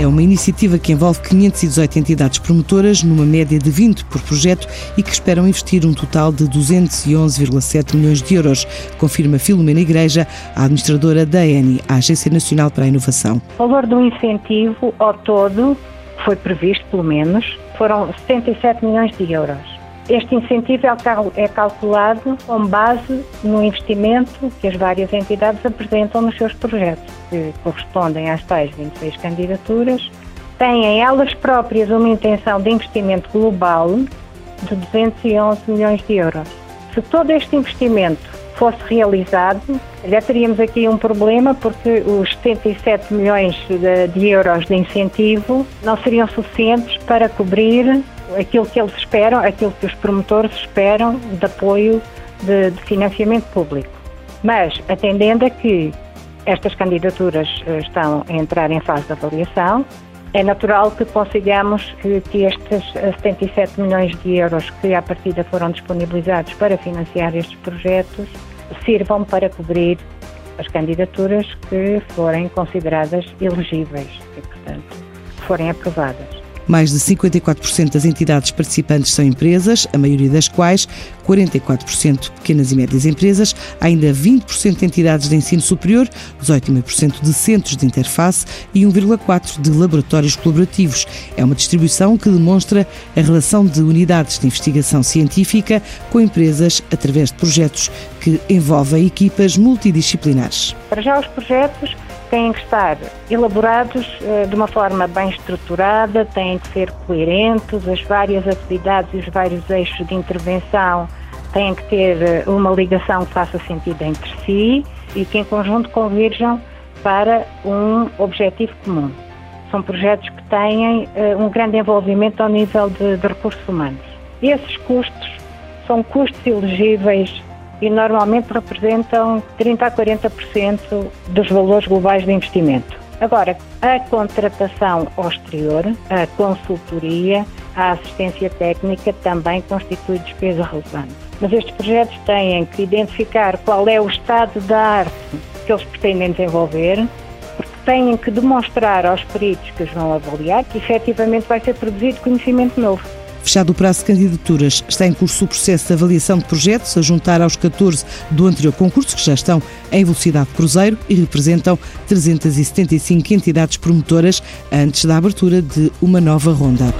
É uma iniciativa que envolve 518 entidades promotoras, numa média de 20 por projeto e que esperam investir um total de 211,7 milhões de euros, confirma Filomena Igreja, a administradora da ENI, a Agência Nacional para a Inovação. O valor do incentivo ao todo foi previsto, pelo menos, foram 77 milhões de euros. Este incentivo é, é calculado com base no investimento que as várias entidades apresentam nos seus projetos, que correspondem às tais 26 candidaturas. Têm elas próprias uma intenção de investimento global de 211 milhões de euros. Se todo este investimento fosse realizado, já teríamos aqui um problema porque os 77 milhões de, de euros de incentivo não seriam suficientes para cobrir aquilo que eles esperam, aquilo que os promotores esperam de apoio de, de financiamento público. Mas, atendendo a que estas candidaturas eh, estão a entrar em fase de avaliação, é natural que consigamos que, que estes 77 eh, milhões de euros que à partida foram disponibilizados para financiar estes projetos sirvam para cobrir as candidaturas que forem consideradas elegíveis e, portanto, forem aprovadas. Mais de 54% das entidades participantes são empresas, a maioria das quais, 44% pequenas e médias empresas, ainda 20% de entidades de ensino superior, 18% de centros de interface e 1,4% de laboratórios colaborativos. É uma distribuição que demonstra a relação de unidades de investigação científica com empresas através de projetos que envolvem equipas multidisciplinares. Para já os projetos têm que estar elaborados uh, de uma forma bem estruturada, têm que ser coerentes, as várias atividades e os vários eixos de intervenção têm que ter uh, uma ligação que faça sentido entre si e que em conjunto converjam para um objetivo comum. São projetos que têm uh, um grande envolvimento ao nível de, de recursos humanos. Esses custos são custos elegíveis e normalmente representam 30 a 40% dos valores globais de investimento. Agora, a contratação ao exterior, a consultoria, a assistência técnica também constitui despesa relevante. Mas estes projetos têm que identificar qual é o estado da arte que eles pretendem desenvolver, porque têm que demonstrar aos peritos que os vão avaliar que efetivamente vai ser produzido conhecimento novo. Fechado o prazo de candidaturas, está em curso o processo de avaliação de projetos, a juntar aos 14 do anterior concurso, que já estão em velocidade cruzeiro e representam 375 entidades promotoras antes da abertura de uma nova ronda.